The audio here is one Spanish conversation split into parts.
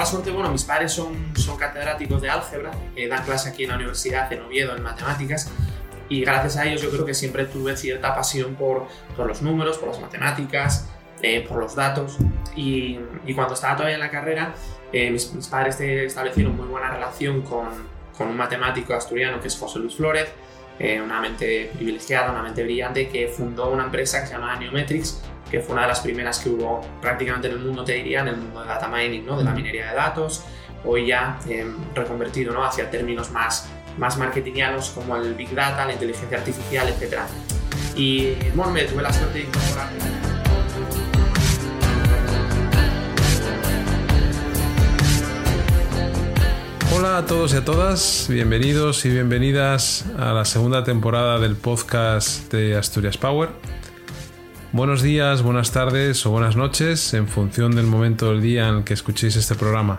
Y, tengo la suerte, bueno, mis padres son, son catedráticos de álgebra, eh, dan clase aquí en la universidad en Oviedo en matemáticas y gracias a ellos yo creo que siempre tuve cierta pasión por, por los números, por las matemáticas, eh, por los datos y, y, cuando estaba todavía en la carrera eh, mis, mis, padres establecieron muy buena relación con, con, un matemático asturiano que es José Luis Flores, eh, una mente privilegiada, una mente brillante que fundó una empresa que se llama Neometrics que fue una de las primeras que hubo prácticamente en el mundo, te diría, en el mundo de data mining, ¿no? de la minería de datos, hoy ya eh, reconvertido ¿no? hacia términos más, más marketingianos como el Big Data, la inteligencia artificial, etc. Y bueno, me tuve la suerte de incorporarme. Hola a todos y a todas, bienvenidos y bienvenidas a la segunda temporada del podcast de Asturias Power. Buenos días, buenas tardes o buenas noches en función del momento del día en el que escuchéis este programa.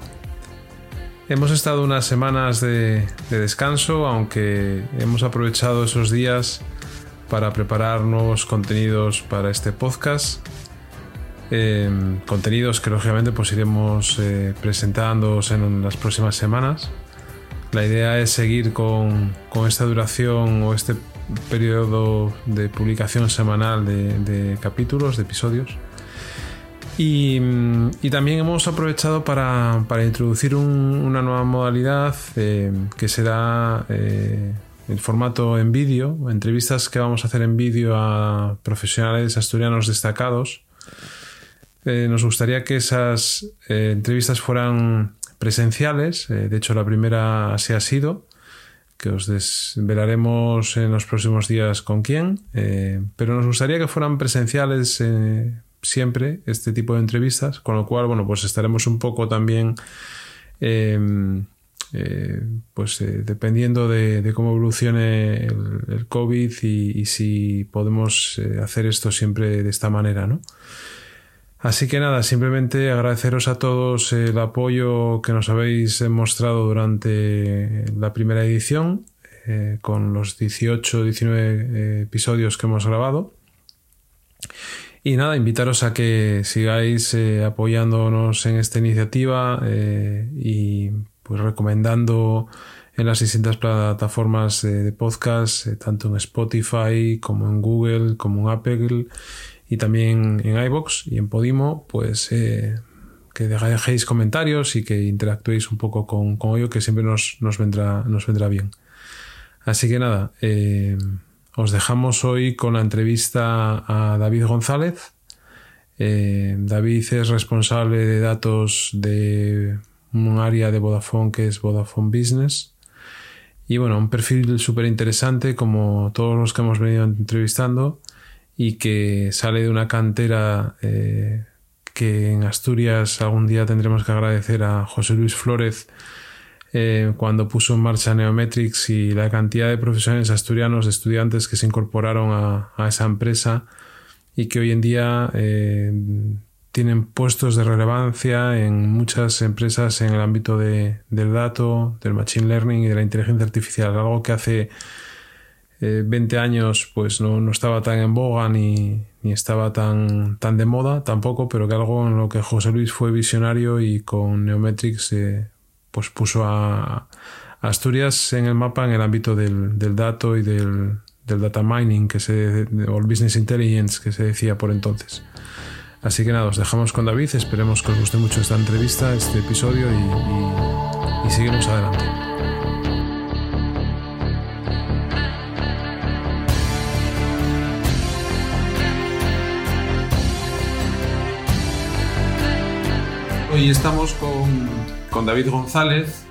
Hemos estado unas semanas de, descanso, aunque hemos aprovechado esos días para preparar nuevos contenidos para este podcast. Em, contenidos que lógicamente pues iremos eh, presentándoos en las próximas semanas. La idea es seguir con, con esta duración o este periodo de publicación semanal de, capítulos, de episodios. Y, también hemos aprovechado para, introducir una nueva modalidad eh, que será eh, el formato en vídeo, entrevistas que vamos a hacer en vídeo a profesionales asturianos destacados. Eh, nos gustaría que esas entrevistas fueran presenciales, de hecho la primera así ha sido, que os desvelaremos en los próximos días con quién, eh, pero nos gustaría que fueran presenciales eh, siempre este tipo de entrevistas, con lo cual, bueno, pues estaremos un poco también, em, eh, pues dependiendo de, cómo evolucione el, COVID y, y, si podemos hacer esto siempre de esta manera, ¿no? Así que nada, simplemente agradeceros a todos el apoyo que nos habéis mostrado durante la primera edición, eh, con los 18 19 eh, episodios que hemos grabado. Y nada, invitaros a que sigáis eh, apoyándonos en esta iniciativa y pues recomendando en las distintas plataformas de podcast, tanto en Spotify como en Google, como en Apple y también en iBox y en Podimo, pues eh, que dejéis comentarios y que interactuéis un poco con, con ello, que siempre nos, nos, vendrá, nos vendrá bien. Así que nada, eh, os dejamos hoy con la entrevista a David González. Eh, David es responsable de datos de un área de Vodafone que es Vodafone Business. Y bueno, un perfil súper interesante como todos los que hemos venido entrevistando y que sale de una cantera eh, que en Asturias algún día tendremos que agradecer a José Luis Flórez eh, cuando puso en marcha Neometrics y la cantidad de profesionales asturianos, de estudiantes que se incorporaron a, esa empresa y que hoy en día eh, tienen puestos de relevancia en muchas empresas en el ámbito de, del dato, del machine learning y de la inteligencia artificial, algo que hace 20 eh, años pues no, no, estaba tan en boga ni, ni, estaba tan, tan de moda tampoco, pero que algo en lo que José Luis fue visionario y con Neometrics eh, pues puso a, Asturias en el mapa en el ámbito del, del dato y del, del, data mining que se, o el business intelligence que se decía por entonces. Así que nada, os dejamos con David, esperemos que os guste mucho esta entrevista, este episodio y, y, y seguimos adelante. Hoy estamos con, David González.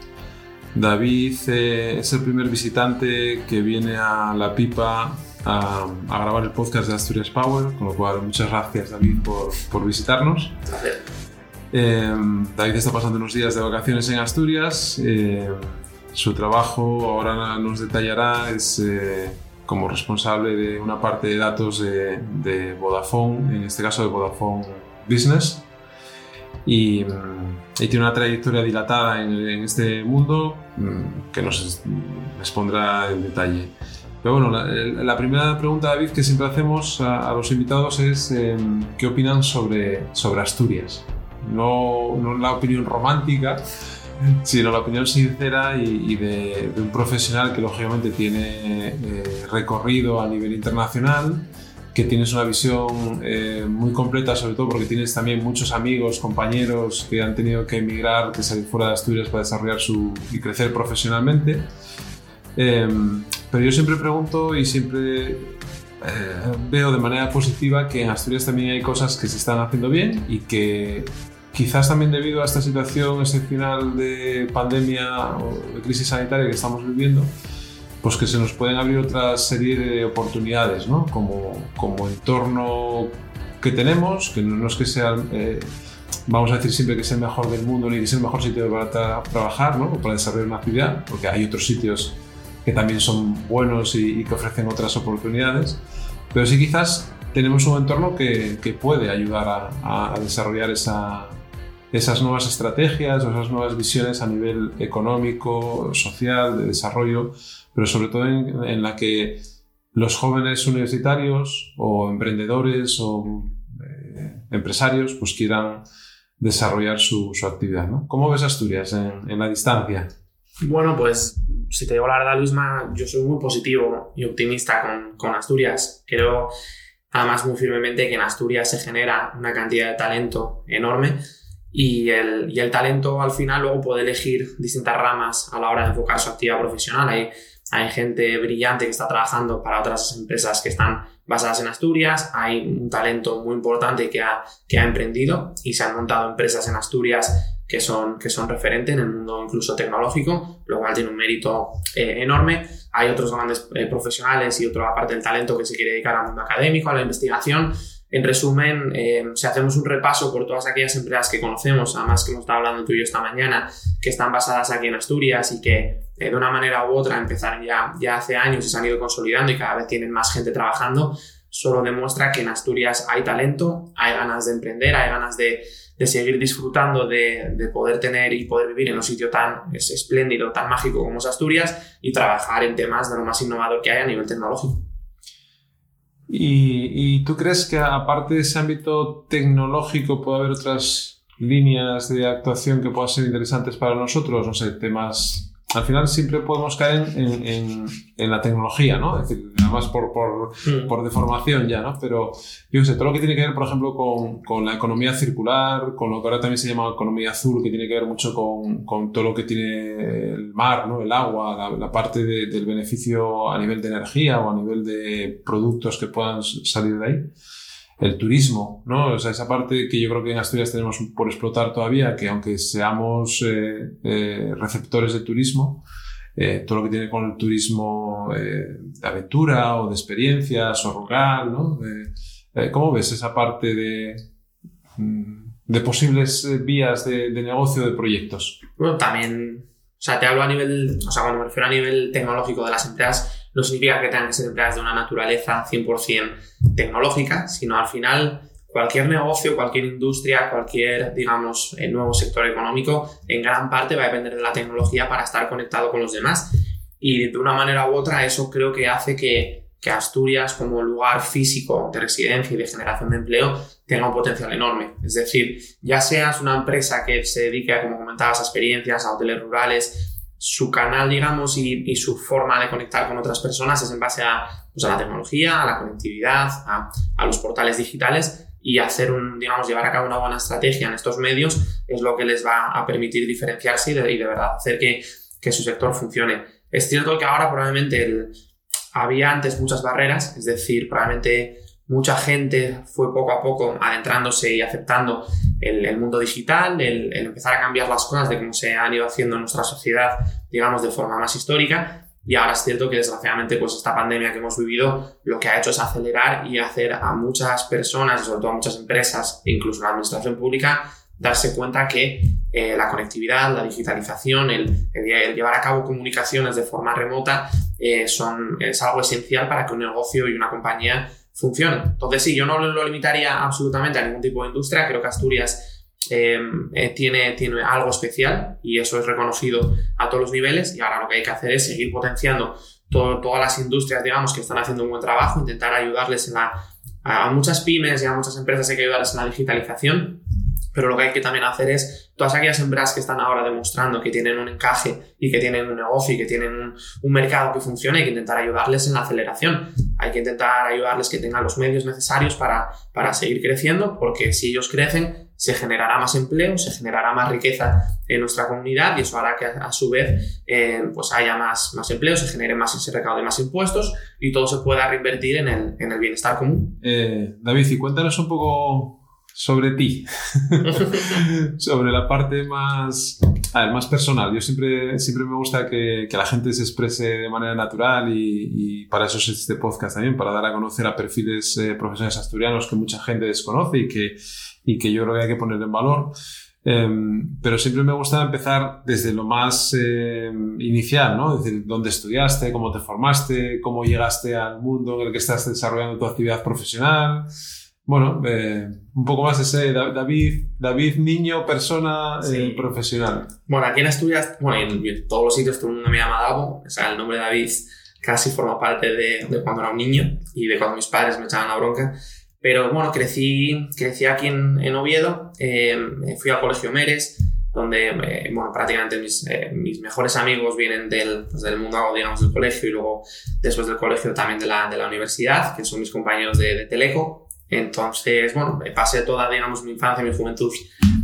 David eh, es el primer visitante que viene a La Pipa a, grabar el podcast de Asturias Power, con lo cual muchas gracias David por, visitarnos. Eh, David está pasando unos días de vacaciones en Asturias. Eh, su trabajo, ahora nos detallará, es como responsable de una parte de datos de, de Vodafone, en este caso de Vodafone Business y, tiene una trayectoria dilatada en, este mundo mm, que nos expondrá en detalle. Pero bueno, la, primera pregunta, David, que siempre hacemos a, los invitados es em, ¿qué opinan sobre, sobre Asturias? no, no la opinión romántica, sino la opinión sincera y, de, un profesional que lógicamente tiene eh, recorrido a nivel internacional, que tienes una visión eh, muy completa, sobre todo porque tienes también muchos amigos, compañeros que han tenido que emigrar, que salir fuera de Asturias para desarrollar su, y crecer profesionalmente. Em, pero yo siempre pregunto y siempre eh, veo de manera positiva que en Asturias también hay cosas que se están haciendo bien y que quizás también debido a esta situación excepcional de pandemia o de crisis sanitaria que estamos viviendo, pues que se nos pueden abrir otra serie de oportunidades, ¿no? Como, como entorno que tenemos, que no es que sea, eh, vamos a decir siempre que sea el mejor del mundo ni que sea el mejor sitio para trabajar, ¿no? O para desarrollar una actividad, porque hay otros sitios que también son buenos y, que ofrecen otras oportunidades, pero sí quizás tenemos un entorno que, que puede ayudar a, a desarrollar esa, esas nuevas estrategias o esas nuevas visiones a nivel económico, social, de desarrollo, pero sobre todo en, la que los jóvenes universitarios o emprendedores o eh, empresarios pues quieran desarrollar su, su actividad. ¿no? ¿Cómo ves Asturias en, en, la distancia? Bueno, pues si te digo la verdad, Luisma, yo soy muy positivo y optimista con, con Asturias. Creo además muy firmemente que en Asturias se genera una cantidad de talento enorme y el, y el, talento al final luego puede elegir distintas ramas a la hora de enfocar su actividad profesional. Hay, hay gente brillante que está trabajando para otras empresas que están basadas en Asturias, hay un talento muy importante que ha, emprendido y se han montado empresas en Asturias que son, que son referentes en el mundo incluso tecnológico, lo cual tiene un mérito eh, enorme. Hay otros grandes eh, profesionales y otra parte del talento que se quiere dedicar al mundo académico, a la investigación en resumen, eh, si hacemos un repaso por todas aquellas empresas que conocemos, además que hemos estado hablando tú y yo esta mañana, que están basadas aquí en Asturias y que de una manera u otra empezaron ya, ya hace años y se han ido consolidando y cada vez tienen más gente trabajando, solo demuestra que en Asturias hay talento, hay ganas de emprender, hay ganas de, de seguir disfrutando de, de, poder tener y poder vivir en un sitio tan espléndido, tan mágico como es Asturias y trabajar en temas de lo más innovador que hay a nivel tecnológico. ¿Y, tú crees que aparte de ese ámbito tecnológico puede haber otras líneas de actuación que puedan ser interesantes para nosotros? No sé, temas al final siempre podemos caer en, en, en, la tecnología, ¿no? Es decir, además por, por, mm. por deformación ya, ¿no? Pero yo sé, todo lo que tiene que ver, por ejemplo, con, con, la economía circular, con lo que ahora también se llama economía azul, que tiene que ver mucho con, con todo lo que tiene el mar, ¿no? El agua, la, la parte de, del beneficio a nivel de energía o a nivel de productos que puedan salir de ahí el turismo, ¿no? O sea, esa parte que yo creo que en Asturias tenemos por explotar todavía, que aunque seamos eh, eh, receptores de turismo, eh, todo lo que tiene con el turismo de aventura o de experiencias o rural, ¿no? ¿Cómo ves esa parte de, mm, de posibles vías de, de negocio de proyectos? Bueno, también, o sea, te hablo a nivel, o sea, cuando me refiero a nivel tecnológico de las empresas, no significa que tengan que ser empleadas de una naturaleza 100% tecnológica, sino al final cualquier negocio, cualquier industria, cualquier, digamos, eh, nuevo sector económico, en gran parte va a depender de la tecnología para estar conectado con los demás. Y de una manera u otra eso creo que hace que, que Asturias como lugar físico de residencia y de generación de empleo tenga un potencial enorme. Es decir, ya seas una empresa que se dedique, como comentabas, a experiencias, a hoteles rurales, su canal, digamos, y, su forma de conectar con otras personas es en base a, pues, la tecnología, a la conectividad, a, a, los portales digitales y hacer un, digamos, llevar a cabo una buena estrategia en estos medios es lo que les va a permitir diferenciarse y de, y de verdad hacer que, que, su sector funcione. Es cierto que ahora probablemente el, había antes muchas barreras, es decir, probablemente mucha gente fue poco a poco adentrándose y aceptando el, mundo digital, el, empezar a cambiar las cosas de cómo se han ido haciendo en nuestra sociedad, digamos, de forma más histórica. Y ahora es cierto que desgraciadamente pues esta pandemia que hemos vivido lo que ha hecho es acelerar y hacer a muchas personas y sobre todo a muchas empresas, incluso la administración pública, darse cuenta que eh, la conectividad, la digitalización, el, el, llevar a cabo comunicaciones de forma remota eh, son, es algo esencial para que un negocio y una compañía funciona. Entonces, sí, yo no lo limitaría absolutamente a ningún tipo de industria. Creo que Asturias em, eh, tiene, tiene algo especial y eso es reconocido a todos los niveles. Y ahora lo que hay que hacer es seguir potenciando todas las industrias, digamos, que están haciendo un buen trabajo, intentar ayudarles en a muchas pymes y a muchas empresas hay que ayudarles en la digitalización pero lo que hay que también hacer es todas aquellas empresas que están ahora demostrando que tienen un encaje y que tienen un negocio y que tienen un, mercado que funcione, hay que intentar ayudarles en la aceleración. Hay que intentar ayudarles que tengan los medios necesarios para, para seguir creciendo, porque si ellos crecen, se generará más empleo, se generará más riqueza en nuestra comunidad y eso hará que a su vez eh, pues haya más, más empleo, se genere más ese recaudo de más impuestos y todo se pueda reinvertir en el, en el bienestar común. Eh, David, y cuéntanos un poco sobre ti, sobre la parte más, más personal. Yo siempre, siempre me gusta que, que la gente se exprese de manera natural y, y, para eso es este podcast también, para dar a conocer a perfiles eh, profesionales asturianos que mucha gente desconoce y que, y que yo creo que hay que poner en valor. Um, pero siempre me gusta empezar desde lo más eh, inicial, ¿no? Es decir, dónde estudiaste, cómo te formaste, cómo llegaste al mundo en el que estás desarrollando tu actividad profesional, bueno, eh, un poco más ese David, David niño, persona eh, profesional. Bueno, aquí en Asturias, bueno, en, todos los sitios todo el mundo me llama Davo, o sea, el nombre de David casi forma parte de, de, cuando era un niño y de cuando mis padres me echaban la bronca. Pero bueno, crecí, crecí aquí en, en Oviedo, eh, fui al Colegio Meres, donde eh, bueno, prácticamente mis, eh, mis, mejores amigos vienen del, pues, del mundo, digamos, del colegio y luego después del colegio también de la, de la universidad, que son mis compañeros de, de Teleco. Entonces, bueno, pasé toda, digamos, mi infancia y mi juventud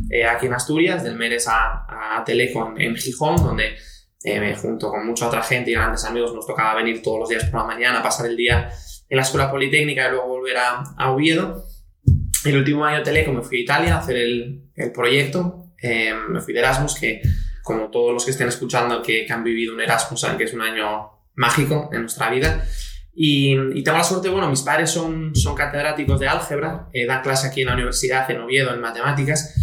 eh, aquí en Asturias, del Meres a, a Teleco en, Gijón, donde eh, junto con mucha otra gente y grandes amigos nos tocaba venir todos los días por la mañana, pasar el día en la Escuela Politécnica y luego volver a, a Oviedo. El último año de Teleco me fui a Italia a hacer el, el proyecto, eh, me fui de Erasmus, que como todos los que estén escuchando que, que han vivido un Erasmus saben que es un año mágico en nuestra vida. Y, tengo la suerte, bueno, mis padres son, son catedráticos de álgebra, eh, dan clase aquí en la universidad en Oviedo en matemáticas,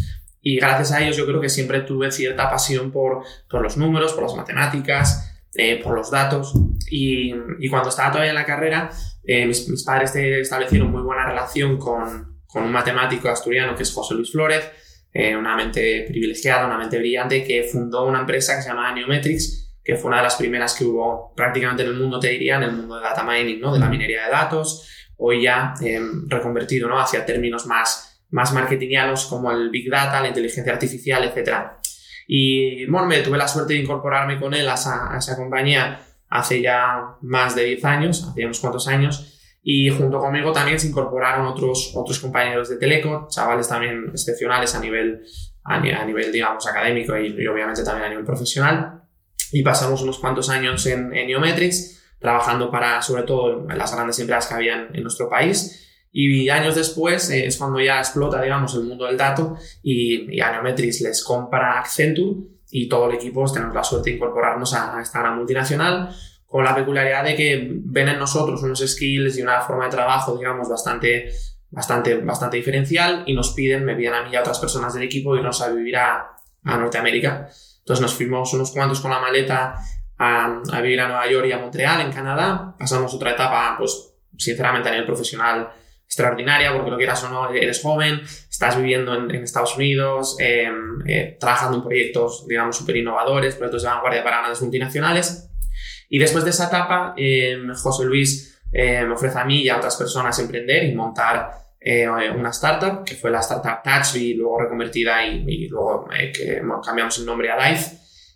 y gracias a ellos yo creo que siempre tuve cierta pasión por, por los números, por las matemáticas, eh, por los datos. Y, y, cuando estaba todavía en la carrera, eh, mis, mis, padres establecieron muy buena relación con, con, un matemático asturiano que es José Luis Flórez, eh, una mente privilegiada, una mente brillante, que fundó una empresa que se llama Neometrics, que fue una de las primeras que hubo prácticamente en el mundo, te diría, en el mundo de data mining, ¿no? de la minería de datos, hoy ya eh, reconvertido ¿no? hacia términos más, más marketingianos como el Big Data, la inteligencia artificial, etc. Y bueno, me tuve la suerte de incorporarme con él a esa, a esa compañía hace ya más de 10 años, hace unos cuantos años, y junto conmigo también se incorporaron otros, otros compañeros de Teleco, chavales también excepcionales a nivel, a, nivel digamos, académico y, y obviamente también a nivel profesional y pasamos unos cuantos años en, en Neometrics, trabajando para, sobre todo, las grandes empresas que habían en nuestro país. Y años después eh, es cuando ya explota, digamos, el mundo del dato y, y, a Neometrics les compra Accenture y todo el equipo pues, tenemos la suerte de incorporarnos a, esta gran multinacional con la peculiaridad de que ven en nosotros unos skills y una forma de trabajo, digamos, bastante, bastante, bastante diferencial y nos piden, me piden a mí y a otras personas del equipo irnos a vivir a, a Norteamérica. Entonces nos fuimos unos cuantos con la maleta a, a, vivir a Nueva York y a Montreal, en Canadá. Pasamos otra etapa, pues sinceramente a nivel profesional extraordinaria, porque lo quieras o no, eres joven, estás viviendo en, en Estados Unidos, eh, eh, trabajando en proyectos, digamos, súper innovadores, proyectos de vanguardia para grandes multinacionales. Y después de esa etapa, eh, José Luis me ofrece a mí y a otras personas emprender y montar eh, una startup, que fue la startup Touch y luego reconvertida y, luego eh, que cambiamos el nombre a Dive.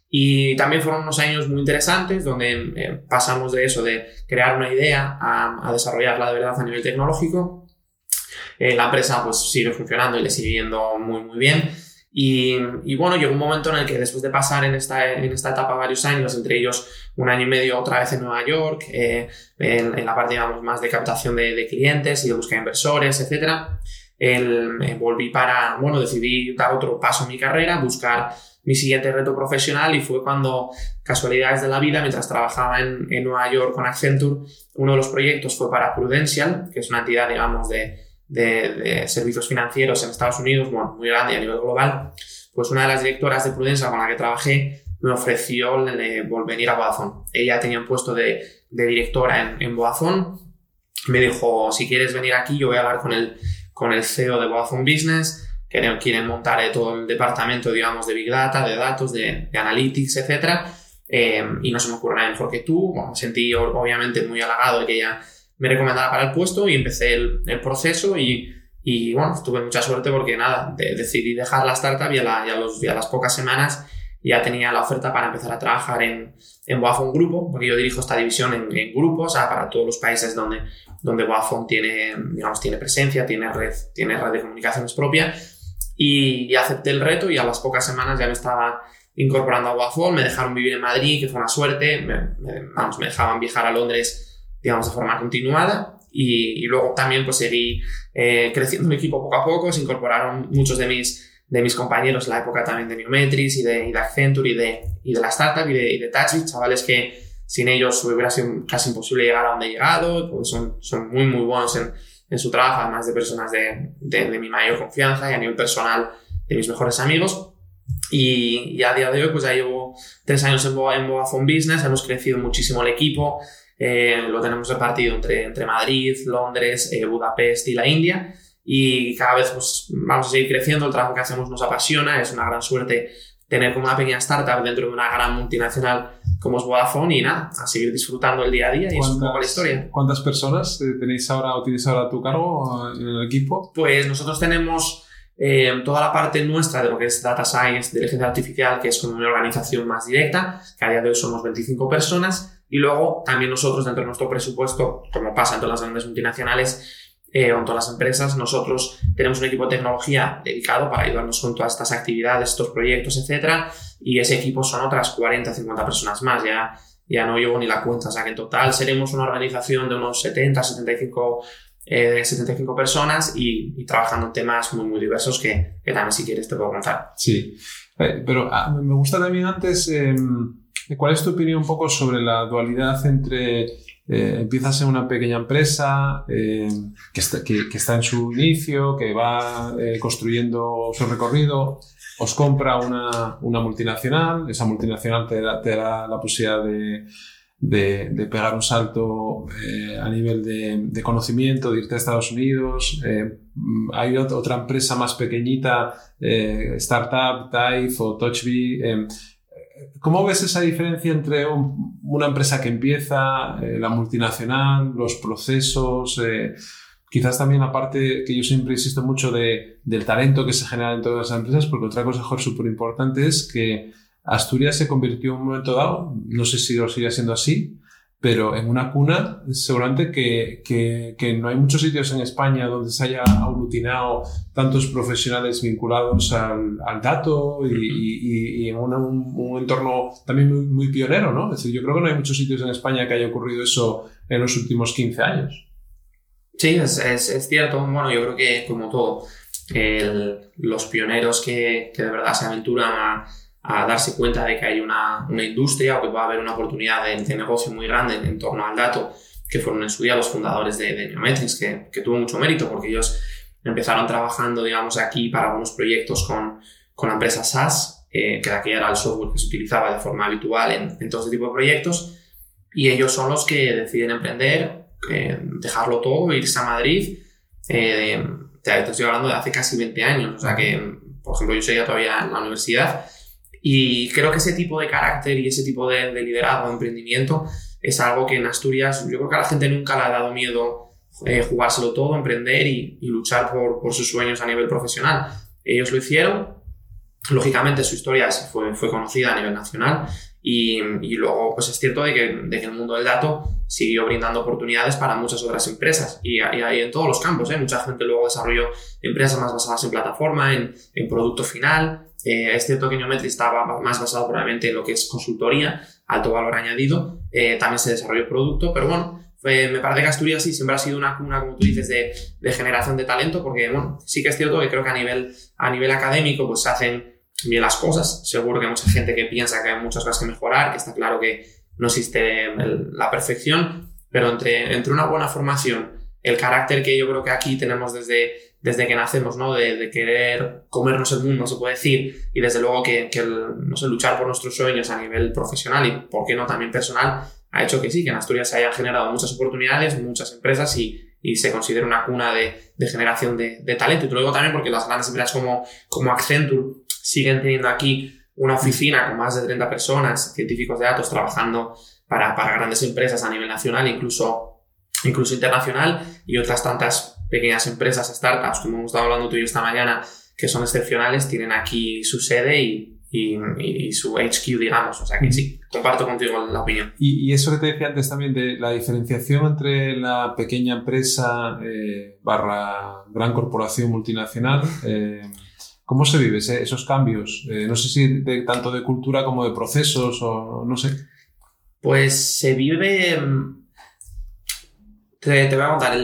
Y también fueron unos años muy interesantes donde eh, pasamos de eso, de crear una idea a, desarrollarla de verdad a nivel tecnológico. La empresa pues sigue funcionando y le sigue yendo muy muy bien. Y, y, bueno, llegó un momento en el que después de pasar en esta, en esta etapa varios años, entre ellos un año y medio otra vez en Nueva York, eh, en, en, la parte, digamos, más de captación de, de clientes y de búsqueda de inversores, etc., el, eh, volví para, bueno, decidí dar otro paso en mi carrera, buscar mi siguiente reto profesional y fue cuando, casualidades de la vida, mientras trabajaba en, en Nueva York con Accenture, uno de los proyectos fue para Prudential, que es una entidad, digamos, de, de, de, servicios financieros en Estados Unidos, bueno, muy grande a nivel global, pues una de las directoras de Prudencia con la que trabajé me ofreció venir a Vodafone. Ella tenía un puesto de, de directora en, en, Vodafone. Me dijo, si quieres venir aquí, yo voy a hablar con el, con el CEO de Vodafone Business, que quieren montar eh, todo el departamento, digamos, de Big Data, de datos, de, de Analytics, etc. Eh, y no se me ocurre nada mejor que tú. Bueno, me sentí obviamente muy halagado de que ella me recomendaba para el puesto y empecé el, proceso y, Y bueno, tuve mucha suerte porque nada, decidí dejar la startup y a, la, a las pocas semanas ya tenía la oferta para empezar a trabajar en, en Vodafone Grupo, porque yo dirijo esta división en, grupos, para todos los países donde, donde Vodafone tiene, digamos, tiene presencia, tiene red, tiene red de comunicaciones propia. Y, acepté el reto y a las pocas semanas ya me estaba incorporando a Vodafone, me dejaron vivir en Madrid, que fue una suerte, me, vamos, me dejaban viajar a Londres, digamos, de forma continuada. Y, luego también pues seguí eh, creciendo mi equipo poco a poco, se incorporaron muchos de mis de mis compañeros en la época también de Newmetris y de, y de Accenture y de, y de la startup y de, y de chavales que sin ellos hubiera sido casi imposible llegar a donde he llegado, pues son, son muy, muy buenos en, en su trabajo, además de personas de, de, mi mayor confianza y a nivel personal de mis mejores amigos. Y, y a día de hoy, pues ya llevo tres años en, en Vodafone Business, hemos crecido muchísimo el equipo, eh, lo tenemos repartido entre, entre Madrid, Londres, eh, Budapest y la India y cada vez pues, vamos a seguir creciendo, el trabajo que hacemos nos apasiona, es una gran suerte tener como una pequeña startup dentro de una gran multinacional como es Vodafone y nada, a seguir disfrutando el día a día y es un poco la historia. ¿Cuántas personas eh, tenéis ahora o tienes ahora a tu cargo en el equipo? Pues nosotros tenemos eh, toda la parte nuestra de lo que es Data Science, inteligencia artificial, que es como una organización más directa, que a día de hoy somos 25 personas, y luego también nosotros dentro de nuestro presupuesto, como pasa en todas las grandes multinacionales, eh, todas las empresas, nosotros tenemos un equipo de tecnología dedicado para ayudarnos con todas estas actividades, estos proyectos, etcétera, y ese equipo son otras 40, 50 personas más, ya, ya no llevo ni la cuenta, o sea que en total seremos una organización de unos 70, 75 eh, 75 personas y, trabajando en temas muy, muy diversos que, que, también si quieres te puedo contar. Sí, eh, pero ah, me gusta también antes, em, ¿cuál es tu opinión un poco sobre la dualidad entre eh, empiezas en una pequeña empresa eh, que, está, que, está, en su inicio, que va eh, construyendo su recorrido, os compra una, una multinacional, esa multinacional te da, te da la posibilidad de, de, pegar un salto a nivel de, conocimiento, de irte a Estados Unidos. hay otra empresa más pequeñita, startup, Type o TouchBee ¿Cómo ves esa diferencia entre una empresa que empieza, eh, la multinacional, los procesos? Eh, quizás también la parte que yo siempre insisto mucho de, del talento que se genera en todas las empresas, porque otra cosa súper importante es que Asturias se convirtió en un momento dado, no sé si lo sigue siendo así, pero en una cuna seguramente que, que, no hay muchos sitios en España donde se haya aglutinado tantos profesionales vinculados al, al dato y, y, en un, entorno también muy, pionero, ¿no? Es decir, yo creo que no hay muchos sitios en España que haya ocurrido eso en los últimos 15 años. Sí, es, es, cierto. Bueno, yo creo que como todo, los pioneros que, que de verdad se aventuran a a darse cuenta de que hay una, una industria o que va a haber una oportunidad de, negocio muy grande en, torno al dato, que fueron en su día los fundadores de, de Neometrics, que, que, tuvo mucho mérito porque ellos empezaron trabajando, digamos, aquí para algunos proyectos con, con la empresa SaaS, eh, que aquí era el software que se utilizaba de forma habitual en, en todo este tipo de proyectos, y ellos son los que deciden emprender, eh, dejarlo todo, irse a Madrid. Eh, te, estoy hablando de hace casi 20 años, o sea que, por ejemplo, yo seguía todavía en la universidad y creo que ese tipo de carácter y ese tipo de, de liderazgo, de emprendimiento, es algo que en Asturias, yo creo que a la gente nunca le ha dado miedo eh, jugárselo todo, emprender y, y luchar por, por, sus sueños a nivel profesional. Ellos lo hicieron, lógicamente su historia fue, fue conocida a nivel nacional y, y luego pues es cierto de que, de que, el mundo del dato siguió brindando oportunidades para muchas otras empresas y, hay en todos los campos. ¿eh? Mucha gente luego desarrolló empresas más basadas en plataforma, en, producto final eh, es cierto que Neometri estaba más basado probablemente en lo que es consultoría, alto valor añadido, eh, también se desarrolló producto, pero bueno, me parece que Asturias sí siempre ha sido una cuna, como tú dices, de, de, generación de talento, porque bueno, sí que es cierto que creo que a nivel, a nivel académico pues se hacen bien las cosas, seguro que hay mucha gente que piensa que hay muchas cosas que mejorar, que está claro que no existe la perfección, pero entre, entre una buena formación, el carácter que yo creo que aquí tenemos desde desde que nacemos, ¿no? De, querer comernos el mundo, se puede decir, y desde luego que, que no sé, luchar por nuestros sueños a nivel profesional y, por qué no, también personal, ha hecho que sí, que en Asturias se hayan generado muchas oportunidades, muchas empresas y, y se considera una cuna de, de generación de, de, talento. Y te lo digo también porque las grandes empresas como, como Accenture siguen teniendo aquí una oficina con más de 30 personas, científicos de datos, trabajando para, para grandes empresas a nivel nacional, incluso, incluso internacional, y otras tantas pequeñas empresas, startups, como hemos estado hablando tú y yo esta mañana, que son excepcionales, tienen aquí su sede y, y, su HQ, digamos. O sea que sí, comparto contigo la opinión. Y, eso que te decía antes también de la diferenciación entre la pequeña empresa eh, barra gran corporación multinacional. Eh, ¿Cómo se vive esos cambios? Eh, no sé si tanto de cultura como de procesos o no sé. Pues se vive. Mm, te, voy a contar.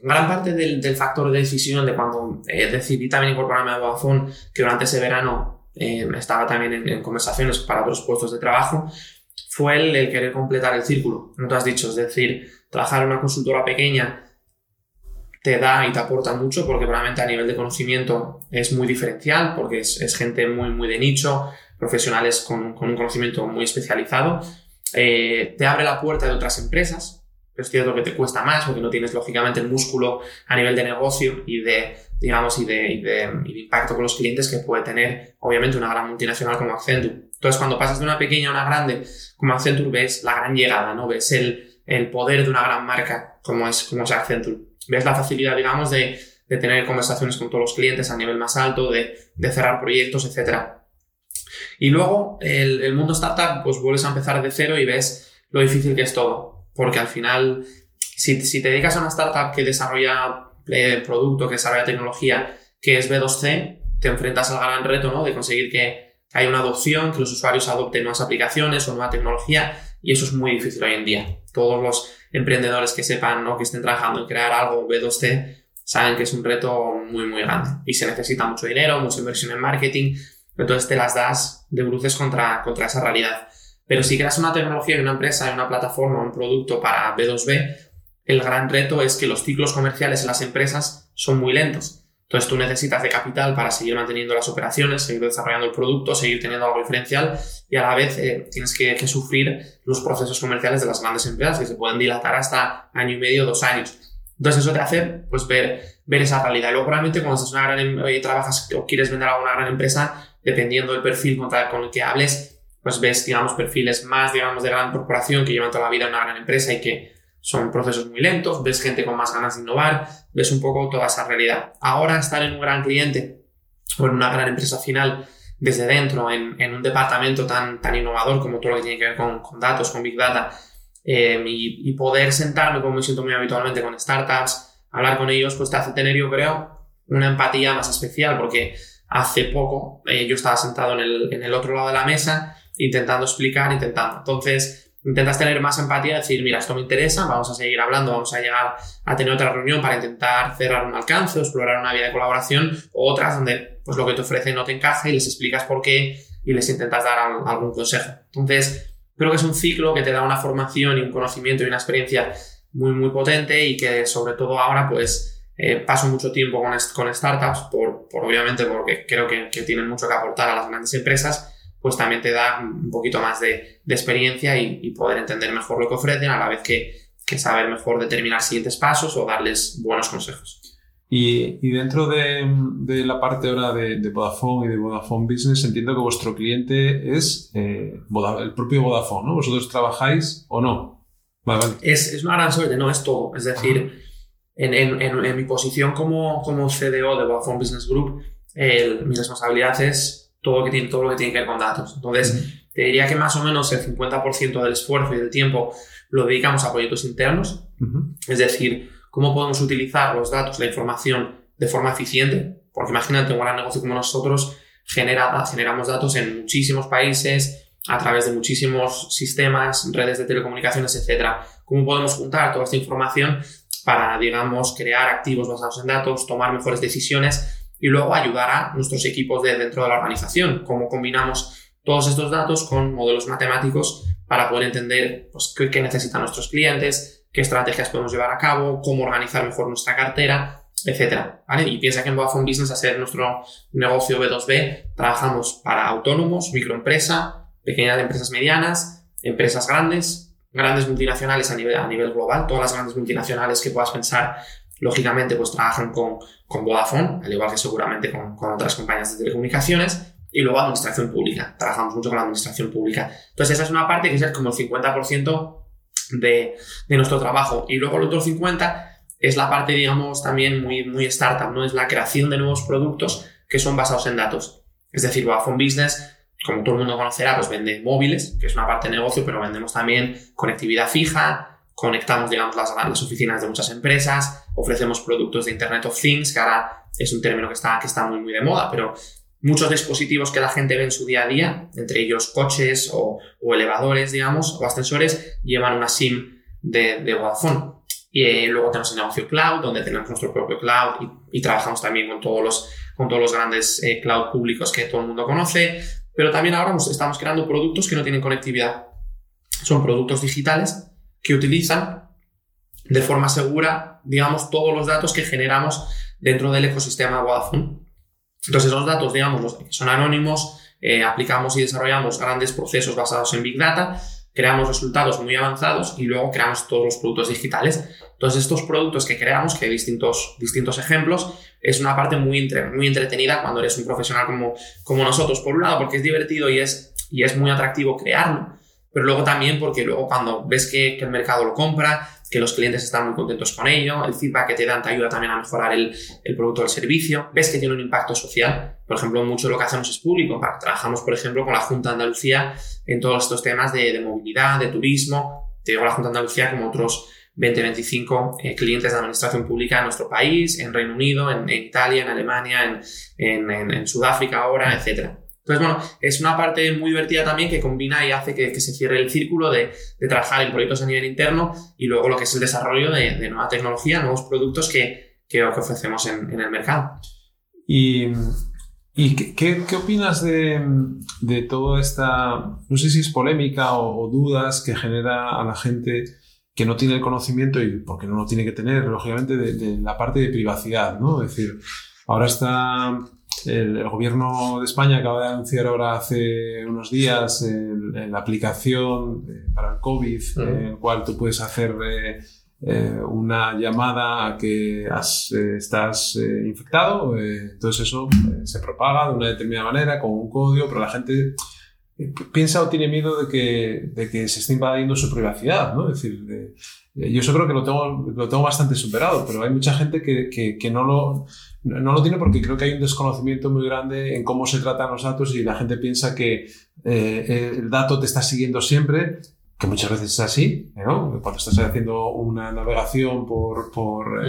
Gran parte del, factor de decisión de cuando decidí también incorporarme a Vodafone, que durante ese verano eh, estaba también en, conversaciones para otros puestos de trabajo, fue el, el, querer completar el círculo, no te has dicho, es decir, trabajar en una consultora pequeña te da y te aporta mucho porque probablemente a nivel de conocimiento es muy diferencial, porque es, gente muy, muy de nicho, profesionales con, con un conocimiento muy especializado, eh, te abre la puerta de otras empresas, es cierto que te cuesta más porque no tienes lógicamente el músculo a nivel de negocio y de, digamos, y de, de, impacto con los clientes que puede tener, obviamente, una gran multinacional como Accenture. Entonces, cuando pasas de una pequeña a una grande como Accenture, ves la gran llegada, ¿no? Ves el, el poder de una gran marca como es, como es Accenture. Ves la facilidad, digamos, de, de tener conversaciones con todos los clientes a nivel más alto, de, de cerrar proyectos, etc. Y luego, el, el mundo startup, pues vuelves a empezar de cero y ves lo difícil que es todo porque al final, si, si te dedicas a una startup que desarrolla eh, producto, que desarrolla tecnología, que es B2C, te enfrentas al gran reto ¿no? de conseguir que haya una adopción, que los usuarios adopten nuevas aplicaciones o nueva tecnología, y eso es muy difícil hoy en día. Todos los emprendedores que sepan ¿no? que estén trabajando en crear algo B2C saben que es un reto muy, muy grande y se necesita mucho dinero, mucha inversión en marketing, entonces te las das de bruces contra, contra esa realidad. Pero si creas una tecnología una empresa, una plataforma, un producto para B2B, el gran reto es que los ciclos comerciales en las empresas son muy lentos. Entonces tú necesitas de capital para seguir manteniendo las operaciones, seguir desarrollando el producto, seguir teniendo algo diferencial y a la vez eh, tienes que, sufrir los procesos comerciales de las grandes empresas que se pueden dilatar hasta año y medio, dos años. Entonces eso te hace pues ver, ver esa realidad. Y luego probablemente cuando estás una gran em, y trabajas o quieres vender a una gran empresa, dependiendo del perfil con el que hables, pues ves, digamos, perfiles más, digamos, de gran corporación que llevan toda la vida en una gran empresa y que son procesos muy lentos, ves gente con más ganas de innovar, ves un poco toda esa realidad. Ahora estar en un gran cliente o en una gran empresa final desde dentro, en, un departamento tan, tan innovador como todo lo que tiene que ver con, datos, con Big Data, eh, y, poder sentarme, como me siento muy habitualmente con startups, hablar con ellos, pues te hace tener, yo creo, una empatía más especial, porque hace poco eh, yo estaba sentado en el, en el otro lado de la mesa intentando explicar, intentando. Entonces, intentas tener más empatía, decir, mira, esto me interesa, vamos a seguir hablando, vamos a llegar a tener otra reunión para intentar cerrar un alcance explorar una vía de colaboración, o otras donde pues lo que te ofrece no te encaja y les explicas por qué y les intentas dar algún consejo. Entonces, creo que es un ciclo que te da una formación y un conocimiento y una experiencia muy, muy potente y que sobre todo ahora, pues, eh, paso mucho tiempo con, con startups, por, por, obviamente porque creo que tienen mucho que aportar a las grandes empresas pues también te da un poquito más de, experiencia y, poder entender mejor lo que ofrecen a la vez que, saber mejor determinar siguientes pasos o darles buenos consejos. Y, dentro de, la parte ahora de, Vodafone y de Vodafone Business, entiendo que vuestro cliente es eh, el propio Vodafone, ¿no? ¿Vosotros trabajáis o no? Es, una gran suerte, no es todo. Es decir, en, mi posición como, como CDO de Vodafone Business Group, mi responsabilidad es todo lo que tiene, todo lo que, tiene que ver con datos. Entonces, te diría que más o menos el 50% del esfuerzo y del tiempo lo dedicamos a proyectos internos, es decir, cómo podemos utilizar los datos, la información de forma eficiente, porque imagínate un gran negocio como nosotros, genera, generamos datos en muchísimos países, a través de muchísimos sistemas, redes de telecomunicaciones, etc. ¿Cómo podemos juntar toda esta información para, digamos, crear activos basados en datos, tomar mejores decisiones y luego ayudar a nuestros equipos de dentro de la organización, cómo combinamos todos estos datos con modelos matemáticos para poder entender pues, qué, necesitan nuestros clientes, qué estrategias podemos llevar a cabo, cómo organizar mejor nuestra cartera, etcétera, ¿vale? Y piensa que en Vodafone Business, a ser nuestro negocio B2B, trabajamos para autónomos, microempresa, pequeñas empresas medianas, empresas grandes, grandes multinacionales a nivel, a nivel global, todas las grandes multinacionales que puedas pensar lógicamente pues trabajan con, con Vodafone, al igual que seguramente con, con, otras compañías de telecomunicaciones, y luego administración pública, trabajamos mucho con la administración pública. Entonces esa es una parte que es como el 50% de, de nuestro trabajo, y luego el otro 50% es la parte, digamos, también muy, muy startup, ¿no? Es la creación de nuevos productos que son basados en datos. Es decir, Vodafone Business como todo el mundo conocerá, pues vende móviles, que es una parte de negocio, pero vendemos también conectividad fija, conectamos, digamos, las, las oficinas de muchas empresas, ofrecemos productos de Internet of Things, que ahora es un término que está, que está muy, muy de moda, pero muchos dispositivos que la gente ve en su día a día, entre ellos coches o, elevadores, digamos, o ascensores, llevan una SIM de, de Vodafone. Y eh, luego tenemos el negocio cloud, donde tenemos nuestro propio cloud y, trabajamos también con todos los, con todos los grandes eh, cloud públicos que todo el mundo conoce. Pero también ahora estamos creando productos que no tienen conectividad. Son productos digitales que utilizan de forma segura, digamos, todos los datos que generamos dentro del ecosistema Vodafone. Entonces, esos datos, digamos, son anónimos, eh, aplicamos y desarrollamos grandes procesos basados en Big Data, creamos resultados muy avanzados y luego creamos todos los productos digitales. Entonces, estos productos que creamos, que hay distintos, distintos ejemplos, es una parte muy, muy entretenida cuando eres un profesional como, como nosotros. Por un lado, porque es divertido y es, y es muy atractivo crearlo, pero luego también porque luego cuando ves que, el mercado lo compra, que los clientes están muy contentos con ello, el feedback que te dan te ayuda también a mejorar el, producto o el servicio, ves que tiene un impacto social, por ejemplo, mucho de lo que hacemos es público, trabajamos, por ejemplo, con la Junta de Andalucía en todos estos temas de, movilidad, de turismo, te digo la Junta Andalucía como otros 20-25 eh, clientes de administración pública en nuestro país, en Reino Unido, en, Italia, en Alemania, en, en, Sudáfrica ahora, etc. Entonces, bueno, es una parte muy divertida también que combina y hace que, se cierre el círculo de, de, trabajar en proyectos a nivel interno y luego lo que es el desarrollo de, nueva tecnología, nuevos productos que, ofrecemos en, el mercado. Y, ¿qué, opinas de, de, toda esta, no sé si es polémica o dudas que genera a la gente que no tiene el conocimiento y porque no lo tiene que tener, lógicamente, de, la parte de privacidad, ¿no? Es decir, ahora está el, gobierno de España acaba de anunciar ahora hace unos días la aplicación para el COVID, en el cual tú puedes hacer eh, eh, una llamada a que eh, estás infectado, entonces eso se propaga de una determinada manera con un código, pero la gente piensa o tiene miedo de que, de que se esté invadiendo su privacidad, ¿no? Es decir, eh, yo eso creo que lo tengo, lo tengo bastante superado, pero hay mucha gente que, que, no, lo, no lo tiene porque creo que hay un desconocimiento muy grande en cómo se tratan los datos y la gente piensa que eh, el dato te está siguiendo siempre, que muchas veces es así, ¿no? Cuando estás haciendo una navegación por, por,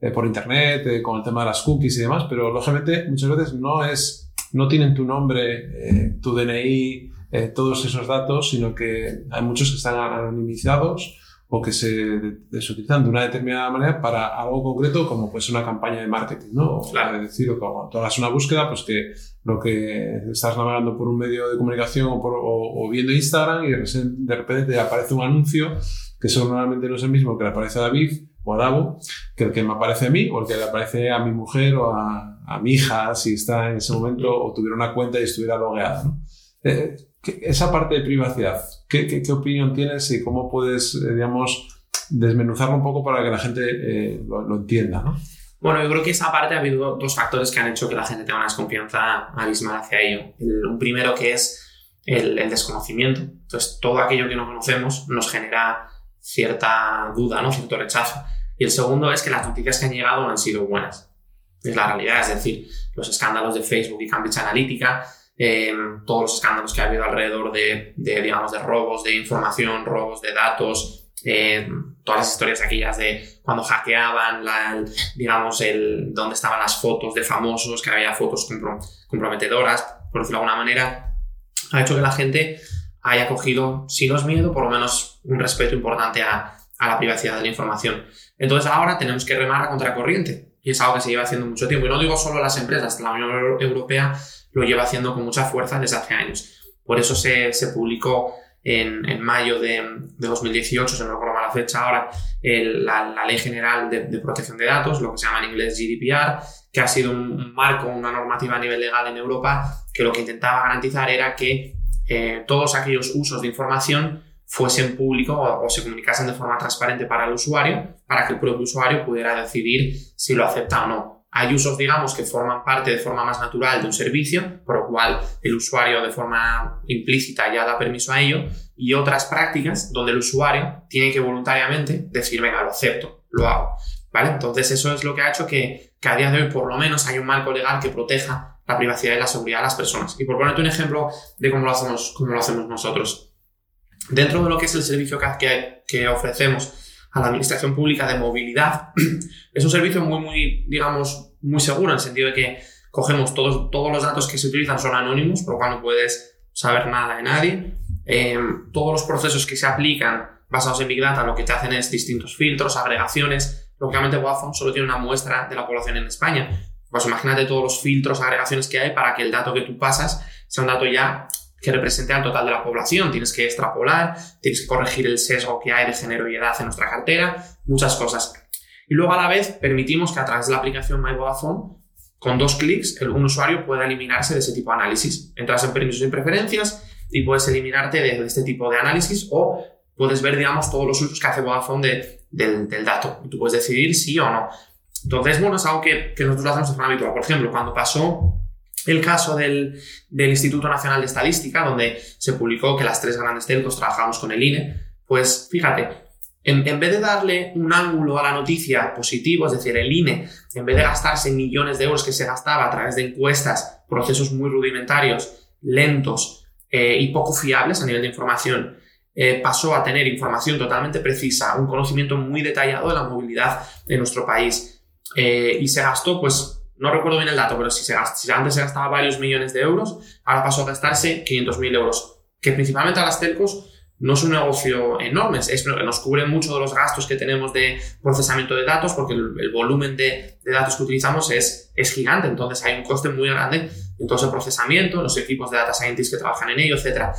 eh, por Internet, con el tema de las cookies y demás, pero lógicamente muchas veces no es no tienen tu nombre, eh, tu DNI, eh, todos esos datos, sino que hay muchos que están anonimizados o que se, se, utilizan de una determinada manera para algo concreto, como pues una campaña de marketing, ¿no? Claro. Es decir, o tú hagas una búsqueda, pues que lo que estás navegando por un medio de comunicación o, por, o, viendo Instagram y de repente te aparece un anuncio que eso normalmente no es el mismo que le aparece a David o a Davo, que el que me aparece a mí o el que le aparece a mi mujer o a, a mi hija si está en ese momento o tuviera una cuenta y estuviera logueada. ¿no? Eh, esa parte de privacidad, ¿qué, qué, opinión tienes y cómo puedes, eh, digamos, desmenuzarlo un poco para que la gente eh, lo, entienda? ¿no? Bueno, yo creo que esa parte ha habido dos factores que han hecho que la gente tenga una desconfianza abismal hacia ello. un primero que es el, el, desconocimiento. Entonces, todo aquello que no conocemos nos genera cierta duda, ¿no? cierto rechazo. Y el segundo es que las noticias que han llegado no han sido buenas es la realidad, es decir, los escándalos de Facebook y Cambridge Analytica, em, todos los escándalos que ha habido alrededor de, digamos, de robos de información, robos de datos, em, todas las historias aquellas de cuando hackeaban, la, digamos, el, dónde estaban las fotos de famosos, que había fotos comprometedoras, por decirlo de alguna manera, ha hecho que la gente haya cogido, si no es miedo, por lo menos un respeto importante a, a la privacidad de la información. Entonces ahora tenemos que remar a contracorriente y es algo que se lleva haciendo mucho tiempo. Y no digo solo las empresas, la Unión Europea lo lleva haciendo con mucha fuerza desde hace años. Por eso se, se publicó en, en, mayo de, de 2018, se me recuerdo la fecha ahora, la, Ley General de, Protección de Datos, lo que se llama en inglés GDPR, que ha sido un, marco, una normativa a nivel legal en Europa, que lo que intentaba garantizar era que eh, todos aquellos usos de información fuesen público o, se comunicasen de forma transparente para el usuario, para que el propio usuario pudiera decidir si lo acepta o no. Hay usos, digamos, que forman parte de forma más natural de un servicio, por lo cual el usuario de forma implícita ya da permiso a ello, y otras prácticas donde el usuario tiene que voluntariamente decir, venga, lo acepto, lo hago. ¿vale? Entonces eso es lo que ha hecho que, que a día de hoy por lo menos hay un marco legal que proteja la privacidad y la seguridad de las personas. Y por ponerte un ejemplo de cómo lo hacemos, cómo lo hacemos nosotros. Dentro de lo que es el servicio que, que ofrecemos a la administración pública de movilidad, es un servicio muy, muy, digamos, muy seguro en el sentido de que cogemos todos, todos los datos que se utilizan son anónimos, por lo cual no puedes saber nada de nadie. Eh, todos los procesos que se aplican basados en Big Data lo que te hacen es distintos filtros, agregaciones. Lógicamente Vodafone solo tiene una muestra de la población en España. Pues imagínate todos los filtros, agregaciones que hay para que el dato que tú pasas sea un dato ya que represente al total de la población. Tienes que extrapolar, tienes que corregir el sesgo que hay de género y edad en nuestra cartera, muchas cosas. Y luego a la vez permitimos que a través de la aplicación My Vodafone, con dos clics, un usuario pueda eliminarse de ese tipo de análisis. Entras en permisos y preferencias y puedes eliminarte de, este tipo de análisis o puedes ver, digamos, todos los usos que hace Vodafone del, dato. Y tú puedes decidir sí o no. Entonces, bueno, es algo que, que nosotros hacemos de forma habitual. Por ejemplo, cuando pasó el caso del, Instituto Nacional de Estadística, donde se publicó que las tres grandes telcos trabajamos con el INE, pues fíjate, en, vez de darle un ángulo a la noticia positivo, es decir, el INE, en vez de gastarse millones de euros que se gastaba a través de encuestas, procesos muy rudimentarios, lentos eh, y poco fiables a nivel de información, eh, pasó a tener información totalmente precisa, un conocimiento muy detallado de la movilidad de nuestro país. Eh, y se gastó, pues, no recuerdo bien el dato, pero si, se si antes se gastaba varios millones de euros, ahora pasó a gastarse 500.000 euros, que principalmente a las telcos no es un negocio enorme, es nos cubre mucho de los gastos que tenemos de procesamiento de datos, porque el, volumen de, datos que utilizamos es, es gigante, entonces hay un coste muy grande en todo ese procesamiento, los equipos de data scientists que trabajan en ello, etc.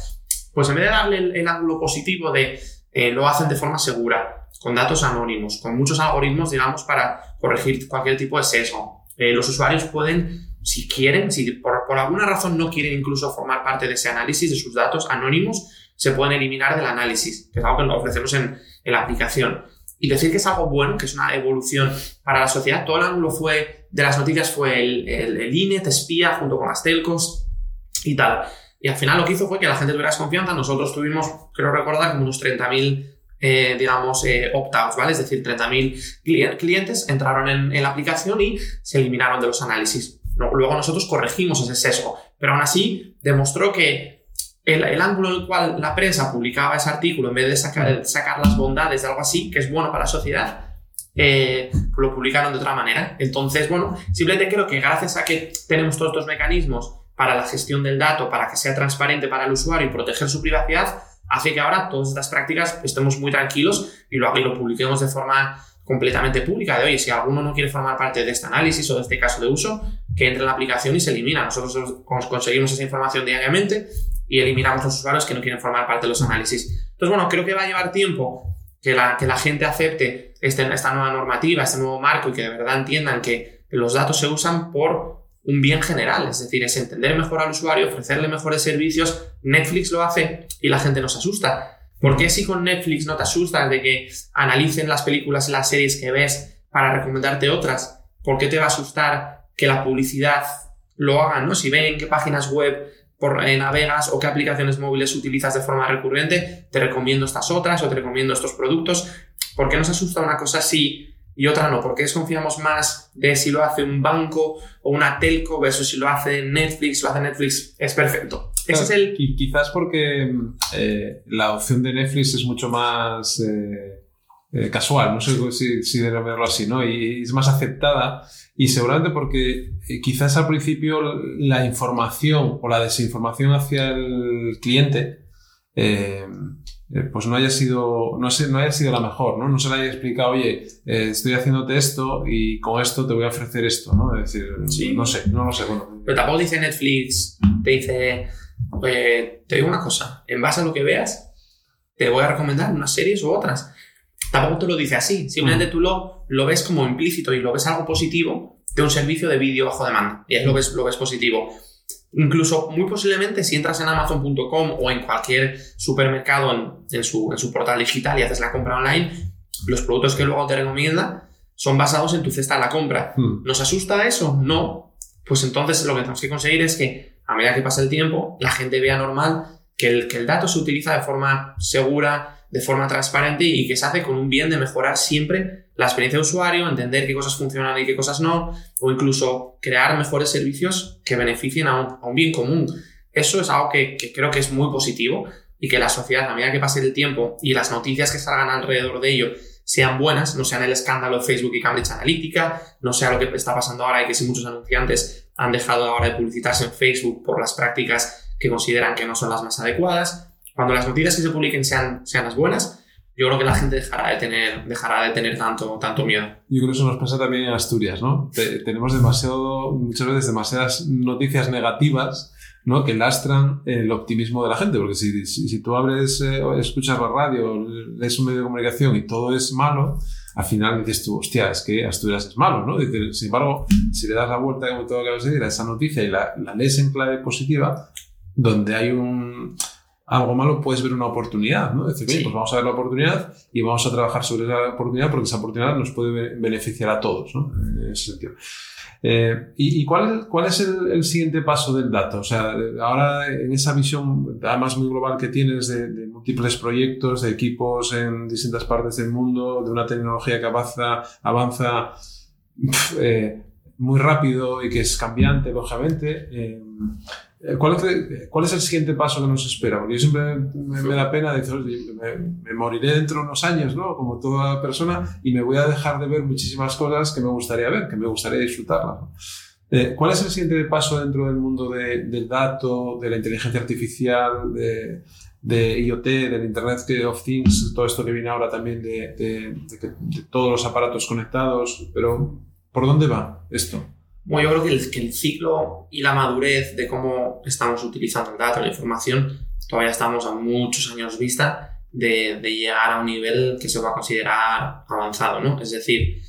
Pues en vez de darle el, ángulo positivo de eh, lo hacen de forma segura, con datos anónimos, con muchos algoritmos, digamos, para corregir cualquier tipo de sesgo, eh, los usuarios pueden, si quieren, si por, alguna razón no quieren incluso formar parte de ese análisis de sus datos anónimos, se pueden eliminar del análisis, que es algo que ofrecemos en, la aplicación. Y decir que es algo bueno, que es una evolución para la sociedad, todo el ángulo fue, de las noticias fue el, el, el INE, espía junto con las telcos y tal. Y al final lo que hizo fue que la gente tuviera confianza. Nosotros tuvimos, creo recordar, como unos 30.000 eh, digamos, eh, opt-outs, ¿vale? Es decir, 30.000 clientes entraron en, la aplicación y se eliminaron de los análisis. luego nosotros corregimos ese sesgo, pero aún así demostró que el, ángulo en el cual la prensa publicaba ese artículo, en vez de sacar, sacar las bondades de algo así, que es bueno para la sociedad, eh, lo publicaron de otra manera. Entonces, bueno, simplemente creo que gracias a que tenemos todos estos mecanismos para la gestión del dato, para que sea transparente para el usuario y proteger su privacidad, hace que ahora todas estas prácticas estemos muy tranquilos y lo, y lo publiquemos de forma completamente pública de oye, si alguno no quiere formar parte de este análisis o de este caso de uso, que entre en la aplicación y se elimina. Nosotros conseguimos esa información diariamente y eliminamos los usuarios que no quieren formar parte de los análisis. Entonces, bueno, creo que va a llevar tiempo que la, que la gente acepte este, esta nueva normativa, este nuevo marco y que de verdad entiendan que los datos se usan por un bien general, es decir, es entender mejor al usuario, ofrecerle mejores servicios. Netflix lo hace y la gente nos asusta. ¿Por qué si con Netflix no te asustas de que analicen las películas y las series que ves para recomendarte otras? ¿Por qué te va a asustar que la publicidad lo hagan? ¿no? Si ven qué páginas web por, eh, navegas o qué aplicaciones móviles utilizas de forma recurrente, te recomiendo estas otras o te recomiendo estos productos. ¿Por qué nos asusta una cosa así y otra no? ¿Por qué desconfiamos más de si lo hace un banco o una telco versus si lo hace Netflix? Lo hace Netflix, es perfecto. Ese es el... Quizás porque eh, la opción de Netflix es mucho más eh, eh, casual, no sé si, si denominarlo así, ¿no? Y es más aceptada y seguramente porque quizás al principio la información o la desinformación hacia el cliente eh, pues no haya sido, no sé, no haya sido la mejor, ¿no? No se le haya explicado, oye, eh, estoy haciéndote esto y con esto te voy a ofrecer esto, ¿no? Es decir, no sé, no lo sé, bueno. Pero tampoco dice Netflix, te dice, te digo una cosa, en base a lo que veas, te voy a recomendar unas series u otras. Tampoco te lo dice así, simplemente mm. tú lo, lo ves como implícito y lo ves algo positivo de un servicio de vídeo bajo demanda. Y ahí lo ves, lo ves positivo. Incluso, muy posiblemente, si entras en Amazon.com o en cualquier supermercado en, su, portal digital y haces la compra online, los productos que luego te recomienda son basados en tu cesta de la compra. Hmm. ¿Nos asusta eso? No. Pues entonces lo que tenemos que conseguir es que a medida que pasa el tiempo, la gente vea normal que el, que el dato se utiliza de forma segura, de forma transparente y que se hace con un bien de mejorar siempre la experiencia de usuario, entender qué cosas funcionan y qué cosas no, o incluso crear mejores servicios que beneficien a un, bien común. Eso es algo que, que, creo que es muy positivo y que la sociedad, a medida que pase el tiempo y las noticias que salgan alrededor de ello sean buenas, no sean el escándalo de Facebook y Cambridge Analytica, no sea lo que está pasando ahora y que si muchos anunciantes han dejado ahora de publicitarse en Facebook por las prácticas que consideran que no son las más adecuadas. Cuando las noticias que se publiquen sean, sean las buenas, yo creo que la gente dejará de tener, dejará de tener tanto, tanto miedo. Yo creo que eso nos pasa también en Asturias, ¿no? tenemos demasiado, muchas veces demasiadas noticias negativas ¿no? que lastran el optimismo de la gente, porque si, si, tú abres, eh, escuchas la radio, lees un medio de comunicación y todo es malo, al final dices tú, hostia, es que Asturias es malo, ¿no? sin embargo, si le das la vuelta, como todo acabas de decir, a esa noticia y la, la lees en clave positiva, donde hay un algo malo, puedes ver una oportunidad, ¿no? Decir, pues vamos a ver la oportunidad y vamos a trabajar sobre esa oportunidad porque esa oportunidad nos puede beneficiar a todos, ¿no? En ese sentido. Eh, ¿Y, y cuál, cuál, es el, siguiente paso del dato? O sea, ahora en esa visión, además muy global que tienes de, múltiples proyectos, de equipos en distintas partes del mundo, de una tecnología que avanza, avanza eh, muy rápido y que es cambiante, lógicamente. Eh, ¿Cuál es, ¿Cuál es, el siguiente paso que nos espera? Porque yo siempre me, da pena decir, me, moriré dentro de unos años, ¿no? Como toda persona, y me voy a dejar de ver muchísimas cosas que me gustaría ver, que me gustaría disfrutarlas. Eh, ¿Cuál es el siguiente paso dentro del mundo del dato, de la inteligencia artificial, de, de, IoT, del Internet of Things, todo esto que viene ahora también de, de todos los aparatos conectados? Pero, ¿por dónde va esto? Bueno, yo creo que el, que el, ciclo y la madurez de cómo estamos utilizando el dato, la información, todavía estamos a muchos años vista de, de llegar a un nivel que se va a considerar avanzado, ¿no? Es decir,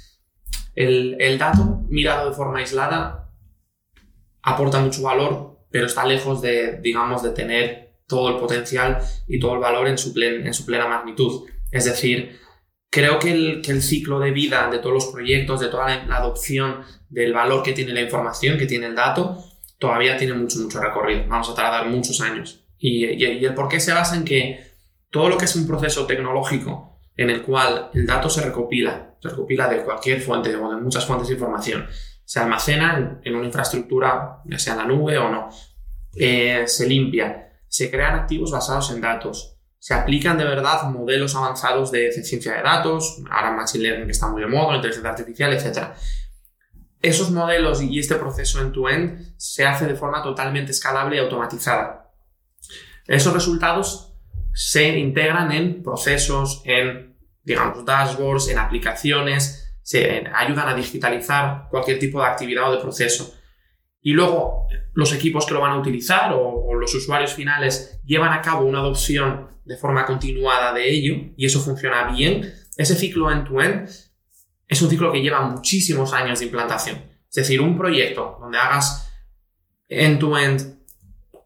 el, el, dato mirado de forma aislada aporta mucho valor, pero está lejos de, digamos, de tener todo el potencial y todo el valor en su, en su plena magnitud. Es decir, creo que el, que el, ciclo de vida de todos los proyectos, de toda la, adopción del valor que tiene la información, que tiene el dato, todavía tiene mucho, mucho recorrido. Vamos a tardar muchos años. Y, y, el por qué se basa en que todo lo que es un proceso tecnológico en el cual el dato se recopila, se recopila de cualquier fuente, de muchas fuentes de información, se almacena en, una infraestructura, ya sea en la nube o no, eh, se limpia, se crean activos basados en datos, se aplican de verdad modelos avanzados de ciencia de datos, ahora Machine Learning que está muy de moda, inteligencia artificial, etc. Esos modelos y este proceso end-to-end se hace de forma totalmente escalable y automatizada. Esos resultados se integran en procesos, en, digamos, dashboards, en aplicaciones, se ayudan a digitalizar cualquier tipo de actividad o de proceso. Y luego los equipos que lo van a utilizar o, o los usuarios finales llevan a cabo una adopción de forma continuada de ello y eso funciona bien, ese ciclo end-to-end es un ciclo que lleva muchísimos años de implantación. Es decir, un proyecto donde hagas end-to-end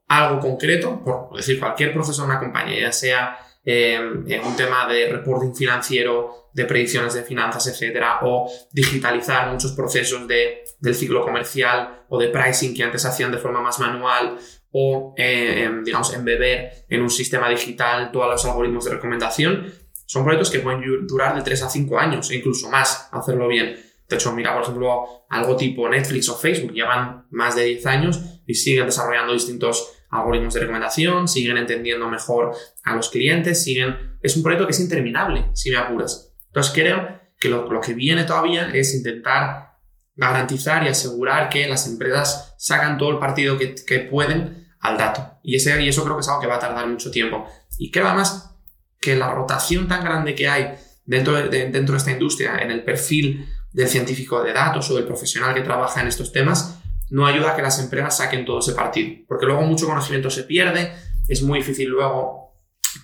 algo concreto, por decir cualquier proceso de una compañía, ya sea eh, un tema de reporting financiero, de predicciones de finanzas, etcétera, o digitalizar muchos procesos de, del ciclo comercial o de pricing que antes hacían de forma más manual, o, eh, digamos, embeber en un sistema digital todos los algoritmos de recomendación, son proyectos que pueden durar de 3 a 5 años e incluso más hacerlo bien. De hecho, mira, por ejemplo, algo tipo Netflix o Facebook llevan más de 10 años y siguen desarrollando distintos algoritmos de recomendación, siguen entendiendo mejor a los clientes, siguen... Es un proyecto que es interminable, si me apuras. Entonces creo que lo, lo que viene todavía es intentar garantizar y asegurar que las empresas sacan todo el partido que, que pueden al dato. Y, ese, y eso creo que es algo que va a tardar mucho tiempo. Y creo además que la rotación tan grande que hay dentro de, dentro de esta industria en el perfil del científico de datos o del profesional que trabaja en estos temas no ayuda a que las empresas saquen todo ese partido. Porque luego mucho conocimiento se pierde, es muy difícil luego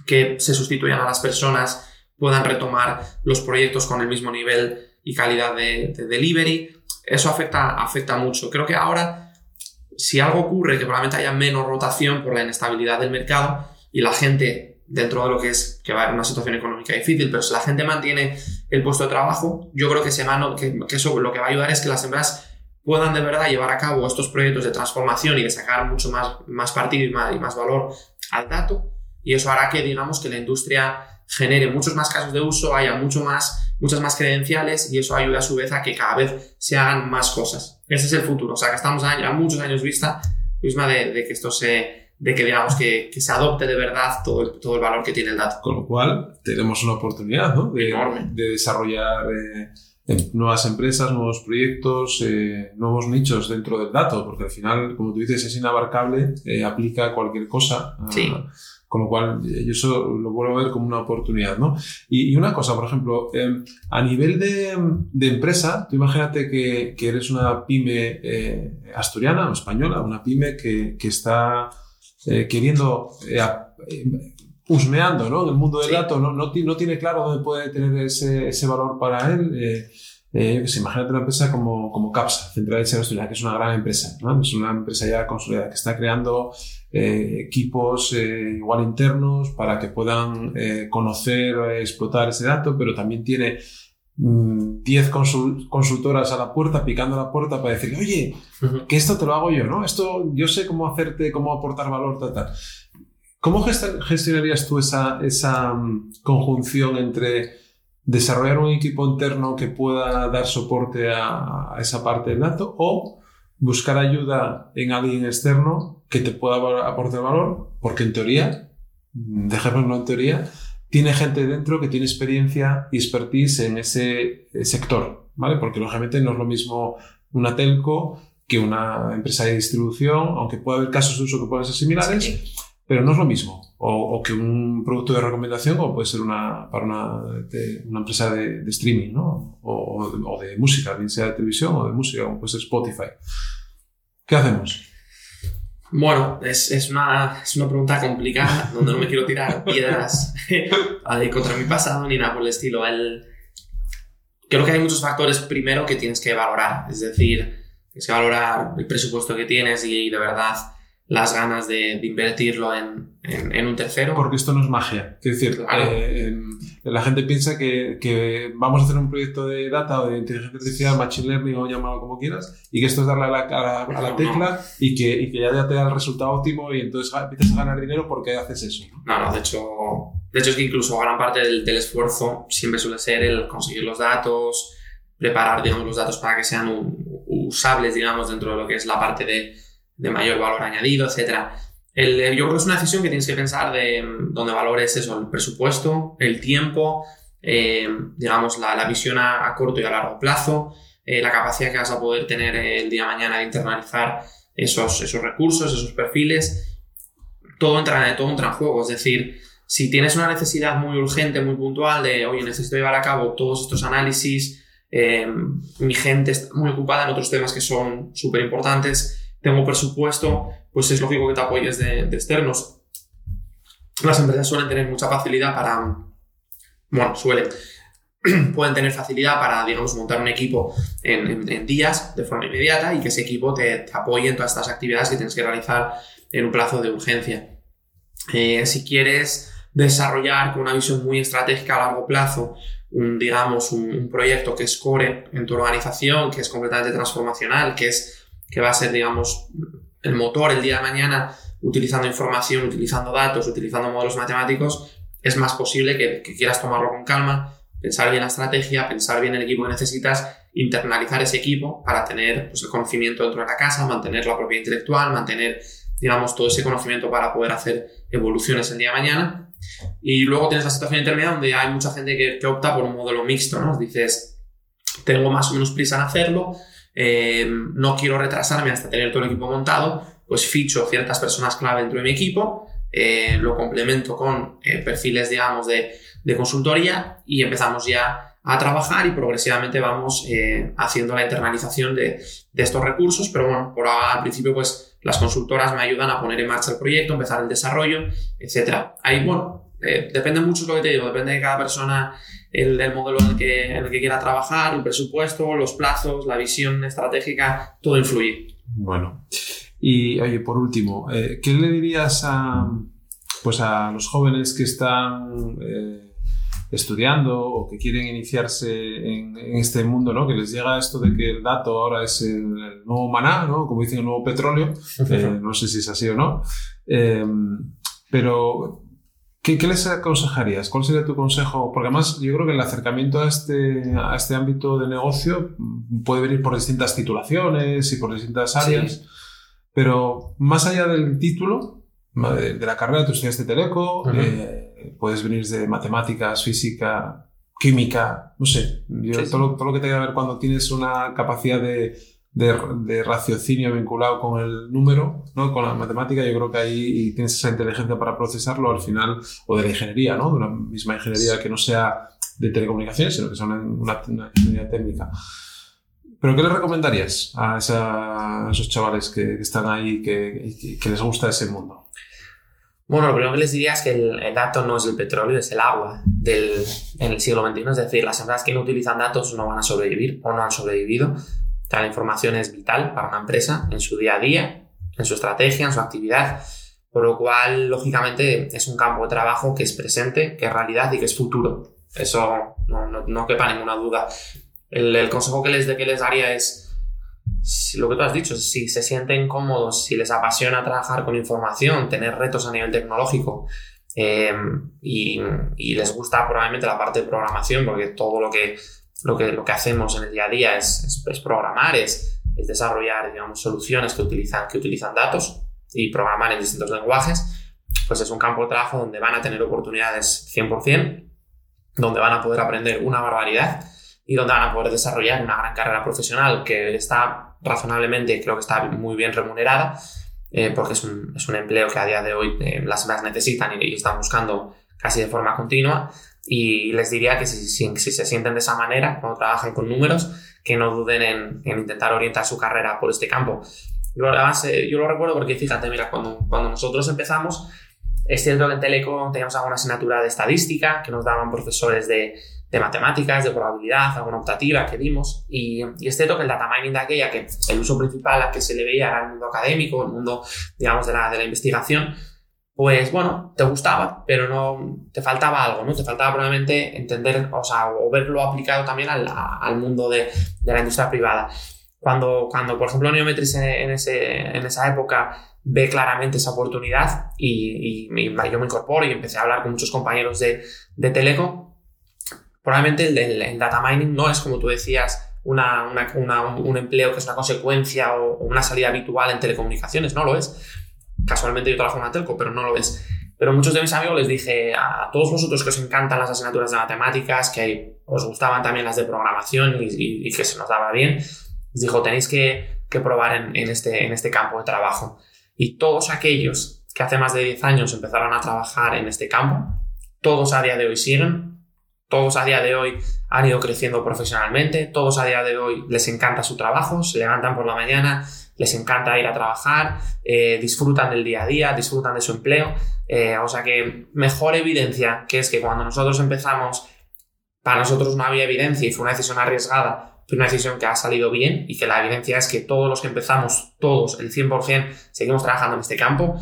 que se sustituyan a las personas, puedan retomar los proyectos con el mismo nivel y calidad de, de delivery. Eso afecta, afecta mucho. Creo que ahora si algo ocurre, que probablemente haya menos rotación por la inestabilidad del mercado y la gente, dentro de lo que es que va a haber una situación económica difícil, pero si la gente mantiene el puesto de trabajo, yo creo que, se que, eso lo que va a ayudar es que las empresas puedan de verdad llevar a cabo estos proyectos de transformación y de sacar mucho más, más partido más, y más valor al dato. Y eso hará que, digamos, que la industria genere muchos más casos de uso, haya mucho más, muchas más credenciales y eso ayuda a su vez a que cada vez se hagan más cosas. Ese es el futuro. O sea, que estamos a, muchos años vista misma de, de, que esto se, de que digamos que, que, se adopte de verdad todo el, todo el valor que tiene el dato. Con lo cual tenemos una oportunidad ¿no? de, Enorme. de desarrollar eh, nuevas empresas, nuevos proyectos, eh, nuevos nichos dentro del dato, porque al final, como tú dices, es inabarcable, eh, aplica a cualquier cosa. Sí. Con lo cual, yo eso lo vuelvo a ver como una oportunidad, ¿no? Y, y una cosa, por ejemplo, eh, a nivel de, de, empresa, tú imagínate que, que eres una pyme eh, asturiana o española, una pyme que, que está eh, queriendo, husmeando, ¿no? En el mundo del Sí. dato, no, no, no tiene claro dónde puede tener ese, ese valor para él. eh, eh, sé, imagínate una empresa como, como Capsa, Central de Asturiana, que es una gran empresa, ¿no? Es una empresa ya consolidada que está creando eh, equipos eh, igual internos para que puedan eh, conocer, eh, explotar ese dato, pero también tiene mm, 10 consul- consultoras a la puerta, picando a la puerta para decirle, oye, que esto te lo hago yo, ¿no? Esto yo sé cómo hacerte, cómo aportar valor, tal, tal. ¿Cómo gest- gestionarías tú esa, esa mm, conjunción entre desarrollar un equipo interno que pueda dar soporte a, a esa parte del dato o buscar ayuda en alguien externo que te pueda aportar valor? Porque en teoría, mm, dejémoslo en teoría, tiene gente dentro que tiene experiencia y expertise en ese eh, sector, ¿vale? Porque lógicamente no es lo mismo una telco que una empresa de distribución, aunque puede haber casos de uso que pueden ser similares, Sí. pero no es lo mismo. O, o que un producto de recomendación, o puede ser una, para una, de- una empresa de, de streaming, ¿no? O, o de, o de música, bien sea de televisión o de música, como puede ser Spotify. ¿Qué hacemos? Bueno, es, es, una, es una pregunta complicada donde no me quiero tirar piedras contra mi pasado ni nada por el estilo. El, creo que hay muchos factores primero que tienes que valorar. Es decir, tienes que valorar el presupuesto que tienes y, de verdad las ganas de, de invertirlo en, en, en, un tercero. Porque esto no es magia. Es decir, Claro. eh, la gente piensa que, que, vamos a hacer un proyecto de data o de inteligencia artificial, machine learning o llámalo como quieras, y que esto es darle a la, a la, a la tecla y que, y que ya te da el resultado óptimo y entonces empiezas a ganar dinero porque haces eso. No, no, de hecho, de hecho es que incluso gran parte del, del esfuerzo siempre suele ser el conseguir los datos, preparar, digamos, los datos para que sean un, usables, digamos, dentro de lo que es la parte de, de mayor valor añadido, etc. El, yo creo que es una decisión que tienes que pensar de donde valores eso, el presupuesto, el tiempo, eh, digamos, la, la visión a, a, corto y a largo plazo, eh, la capacidad que vas a poder tener el día de mañana de internalizar esos, esos recursos, esos perfiles. Todo entra, todo entra en juego, es decir, si tienes una necesidad muy urgente, muy puntual de, oye, necesito llevar a cabo todos estos análisis, eh, mi gente está muy ocupada en otros temas que son súper importantes, tengo presupuesto, pues es lógico que te apoyes de, externos. Las empresas suelen tener mucha facilidad para, bueno, suelen, pueden tener facilidad para, digamos, montar un equipo en, días de forma inmediata y que ese equipo te, apoye en todas estas actividades que tienes que realizar en un plazo de urgencia. Eh, si quieres desarrollar con una visión muy estratégica a largo plazo un, digamos, un, un, proyecto que es core en tu organización, que es completamente transformacional, que, es, que va a ser, digamos, el motor el día de mañana utilizando información, utilizando datos, utilizando modelos matemáticos, es más posible que, que quieras tomarlo con calma, pensar bien la estrategia, pensar bien el equipo que necesitas, internalizar ese equipo para tener pues, el conocimiento dentro de la casa, mantener la propiedad intelectual, mantener, digamos, todo ese conocimiento para poder hacer evoluciones el día de mañana. Y luego tienes la situación intermedia donde hay mucha gente que, que opta por un modelo mixto, ¿no? Dices, tengo más o menos prisa en hacerlo, eh, no quiero retrasarme hasta tener todo el equipo montado, pues ficho ciertas personas clave dentro de mi equipo, eh, lo complemento con eh, perfiles, digamos, de, de, consultoría y empezamos ya a trabajar y progresivamente vamos haciendo la internalización de, de, estos recursos, pero bueno, por ahora, al principio pues las consultoras me ayudan a poner en marcha el proyecto, empezar el desarrollo, etc. Ahí, bueno, depende mucho de lo que te digo, depende de cada persona el, el modelo en el, que, en el que quiera trabajar, el presupuesto, los plazos, la visión estratégica, todo influye. Bueno, y oye, por último, eh, ¿qué le dirías a, pues a los jóvenes que están eh, estudiando o que quieren iniciarse en, este mundo, ¿no? Que les llega esto de que el dato ahora es el, nuevo maná, ¿no? Como dicen, el nuevo petróleo. Eh, no sé si es así o no. Pero, ¿qué, ¿qué, les aconsejarías? ¿Cuál sería tu consejo? Porque además yo creo que el acercamiento a este, a este ámbito de negocio puede venir por distintas titulaciones y por distintas áreas. Pero más allá del título, de, la carrera, tú estudiaste Teleco, eh, puedes venir de matemáticas, física, química, no sé. todo, Lo, todo, lo, que tenga que ver cuando tienes una capacidad de, de, raciocinio vinculado con el número, ¿no? con la matemática, yo creo que ahí tienes esa inteligencia para procesarlo al final, o de la ingeniería, ¿no? de una misma ingeniería que no sea de telecomunicaciones, sino que sea una, ingeniería técnica. ¿Pero qué le recomendarías a, esos chavales que, están ahí, que, que, les gusta ese mundo? Bueno, lo primero que les diría es que el, dato no es el petróleo, es el agua del, en el siglo XXI. Es decir, las empresas que no utilizan datos no van a sobrevivir o no han sobrevivido. La información es vital para una empresa en su día a día, en su estrategia, en su actividad. Por lo cual, lógicamente, es un campo de trabajo que es presente, que es realidad y que es futuro. Eso no, no, quepa ninguna duda. El, consejo que les, que les daría es, lo que tú has dicho, si se sienten cómodos, si les apasiona trabajar con información, tener retos a nivel tecnológico em, y, les gusta probablemente la parte de programación, porque todo lo que, lo que, lo que hacemos en el día a día es, es, programar, es, es, desarrollar digamos, soluciones que utilizan, que utilizan datos y programar en distintos lenguajes, pues es un campo de trabajo donde van a tener oportunidades 100%, donde van a poder aprender una barbaridad y donde van a poder desarrollar una gran carrera profesional que está razonablemente, creo que está muy bien remunerada, eh, porque es un, es un, empleo que a día de hoy eh, las más necesitan y, están buscando casi de forma continua. Y les diría que si, si, se sienten de esa manera, cuando trabajan con números, que no duden en, en intentar orientar su carrera por este campo. Yo, además, eh, yo lo recuerdo porque fíjate, mira, cuando, cuando nosotros empezamos, es cierto que en Teleco teníamos alguna asignatura de estadística que nos daban profesores de, de matemáticas, de probabilidad, alguna optativa que dimos. Y, y es cierto que el data mining de aquella, que el uso principal a que se le veía era el mundo académico, el mundo, digamos, de la, de la investigación, pues bueno, te gustaba, pero no te faltaba algo, ¿no? Te faltaba probablemente entender, o sea, o verlo aplicado también al, al mundo de, de, la industria privada. Cuando, cuando por ejemplo, Neometris en, ese, en esa época ve claramente esa oportunidad y, y, yo me incorporo y empecé a hablar con muchos compañeros de, de Teleco, probablemente el, data mining no es, como tú decías, una, un empleo que es una consecuencia o, una salida habitual en telecomunicaciones, no lo es. Casualmente yo trabajo en una telco, pero no lo es. Pero muchos de mis amigos les dije a todos vosotros que os encantan las asignaturas de matemáticas, que os gustaban también las de programación y, que se nos daba bien, les dijo, tenéis que, probar en, este, este campo de trabajo. Y todos aquellos que hace más de 10 años empezaron a trabajar en este campo, todos a día de hoy siguen todos a día de hoy han ido creciendo profesionalmente, todos a día de hoy les encanta su trabajo, se levantan por la mañana, les encanta ir a trabajar, eh, disfrutan del día a día, disfrutan de su empleo. Eh, o sea que mejor evidencia que es que cuando nosotros empezamos, para nosotros no había evidencia y fue una decisión arriesgada, fue una decisión que ha salido bien y que la evidencia es que todos los que empezamos, todos, el 100%, seguimos trabajando en este campo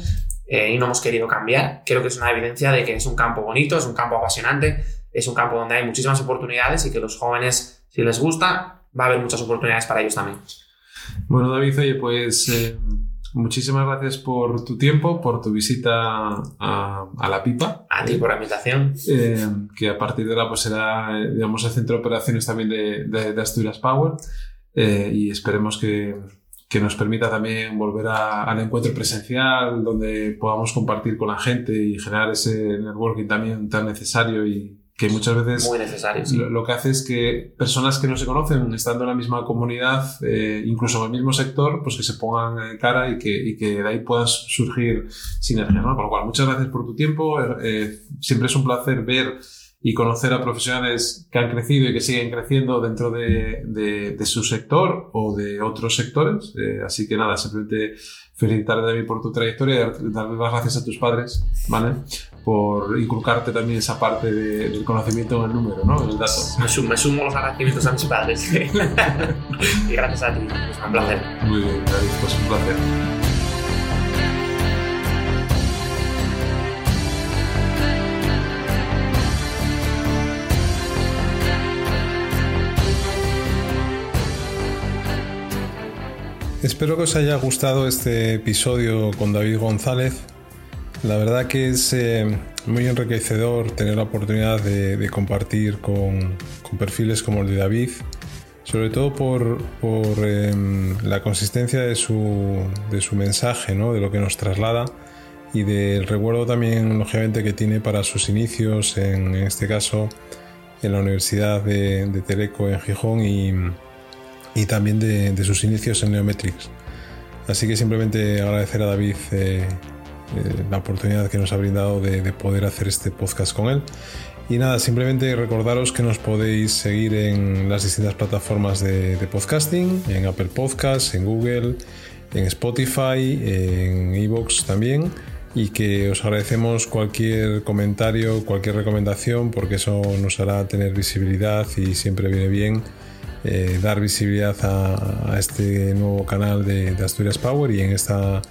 eh, y no hemos querido cambiar. Creo que es una evidencia de que es un campo bonito, es un campo apasionante, es un campo donde hay muchísimas oportunidades y que los jóvenes, si les gusta, va a haber muchas oportunidades para ellos también. Bueno, David, oye, pues eh, muchísimas gracias por tu tiempo, por tu visita a, La Pipa. A ti por la invitación. Eh, que a partir de ahora pues será, digamos, el centro de operaciones también de, Asturias Power eh, y esperemos que, que, nos permita también volver al encuentro presencial donde podamos compartir con la gente y generar ese networking también tan necesario y, que muchas veces Muy necesario, lo, que hace es que personas que no se conocen, estando en la misma comunidad, eh, incluso en el mismo sector, pues que se pongan cara y que, y que de ahí puedan surgir sinergias. ¿no? Con lo cual, muchas gracias por tu tiempo. Eh, siempre es un placer ver y conocer a profesionales que han crecido y que siguen creciendo dentro de, de, su sector o de otros sectores. Eh, así que nada, simplemente felicitarte David por tu trayectoria y darle las gracias a tus padres, ¿vale? Por inculcarte también esa parte del conocimiento en el número, ¿no? En el dato. Me sumo, me sumo los agradecimientos a mis padres. y gracias a ti, es un placer. Muy bien, David, pues un placer. Espero que os haya gustado este episodio con David González. La verdad que es eh, muy enriquecedor tener la oportunidad de, compartir con, perfiles como el de David, sobre todo por, em, la consistencia de su, mensaje, de lo que nos traslada y del recuerdo también, lógicamente, que tiene para sus inicios, en, este caso en la Universidad de, Teleco en Gijón y, también de, sus inicios en Neometrics. Así que simplemente agradecer a David eh, eh, la oportunidad que nos ha brindado de, poder hacer este podcast con él. Y nada, simplemente recordaros que nos podéis seguir en las distintas plataformas de, podcasting, en Apple Podcasts, en Google, en Spotify, en Evox también. Y que os agradecemos cualquier comentario, cualquier recomendación, porque eso nos hará tener visibilidad y siempre viene bien eh, dar visibilidad a, este nuevo canal de Asturias Power y en esta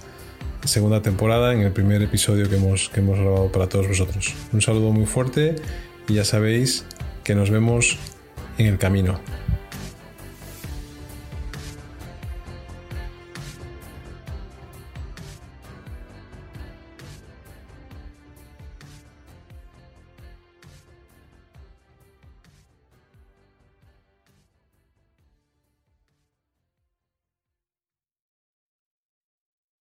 segunda temporada, en el primer episodio que hemos, que hemos grabado para todos vosotros. Un saludo muy fuerte y ya sabéis que nos vemos en el camino.